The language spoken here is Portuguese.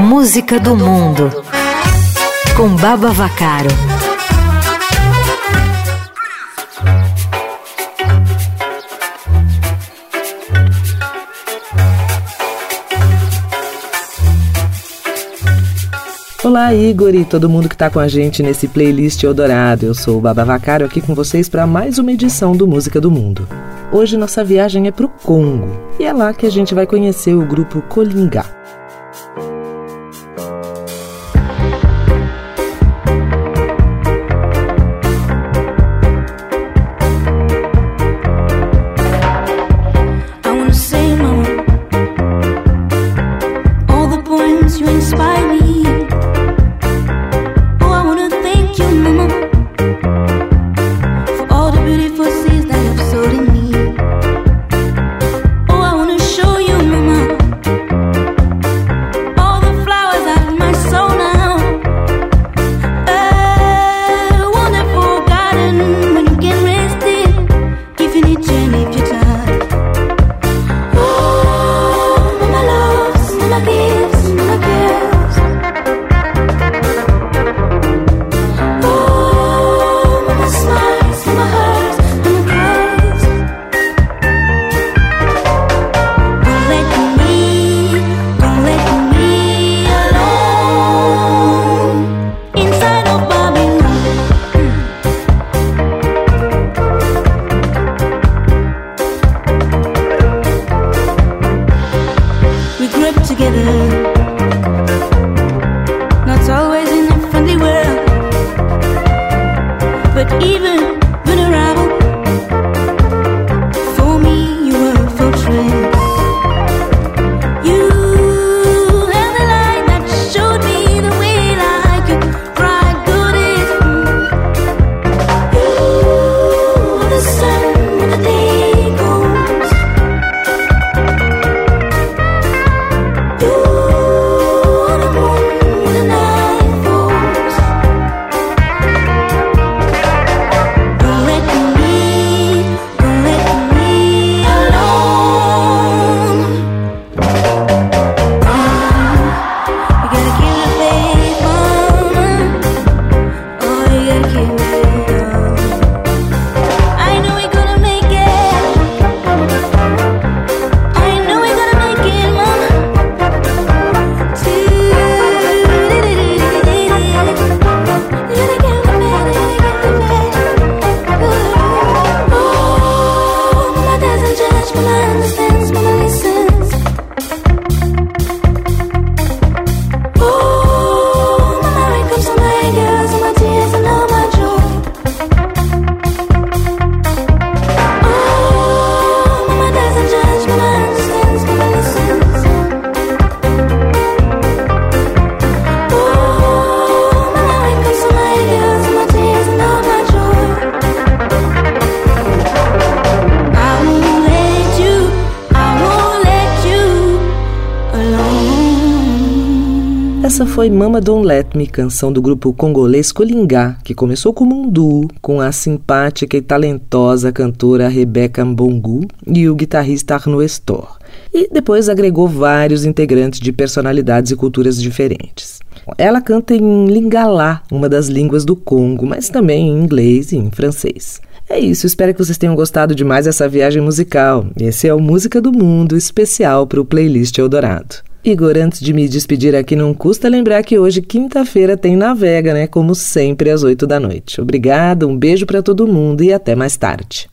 Música do Mundo com Baba Vacaro. Olá, Igor e todo mundo que está com a gente nesse playlist Eldorado. Eu sou o Baba Vacaro aqui com vocês para mais uma edição do Música do Mundo. Hoje nossa viagem é para o Congo e é lá que a gente vai conhecer o grupo Colingá. Essa foi Mama Don't Let Me, canção do grupo congolês Colingá, que começou como um duo com a simpática e talentosa cantora Rebecca Mbongu e o guitarrista Arnaud Estor. E depois agregou vários integrantes de personalidades e culturas diferentes. Ela canta em Lingala, uma das línguas do Congo, mas também em inglês e em francês. É isso, espero que vocês tenham gostado demais dessa viagem musical. Esse é o Música do Mundo especial para o playlist Eldorado. Igor, antes de me despedir aqui, não custa lembrar que hoje, quinta-feira, tem Navega, né? Como sempre, às oito da noite. Obrigada, um beijo para todo mundo e até mais tarde.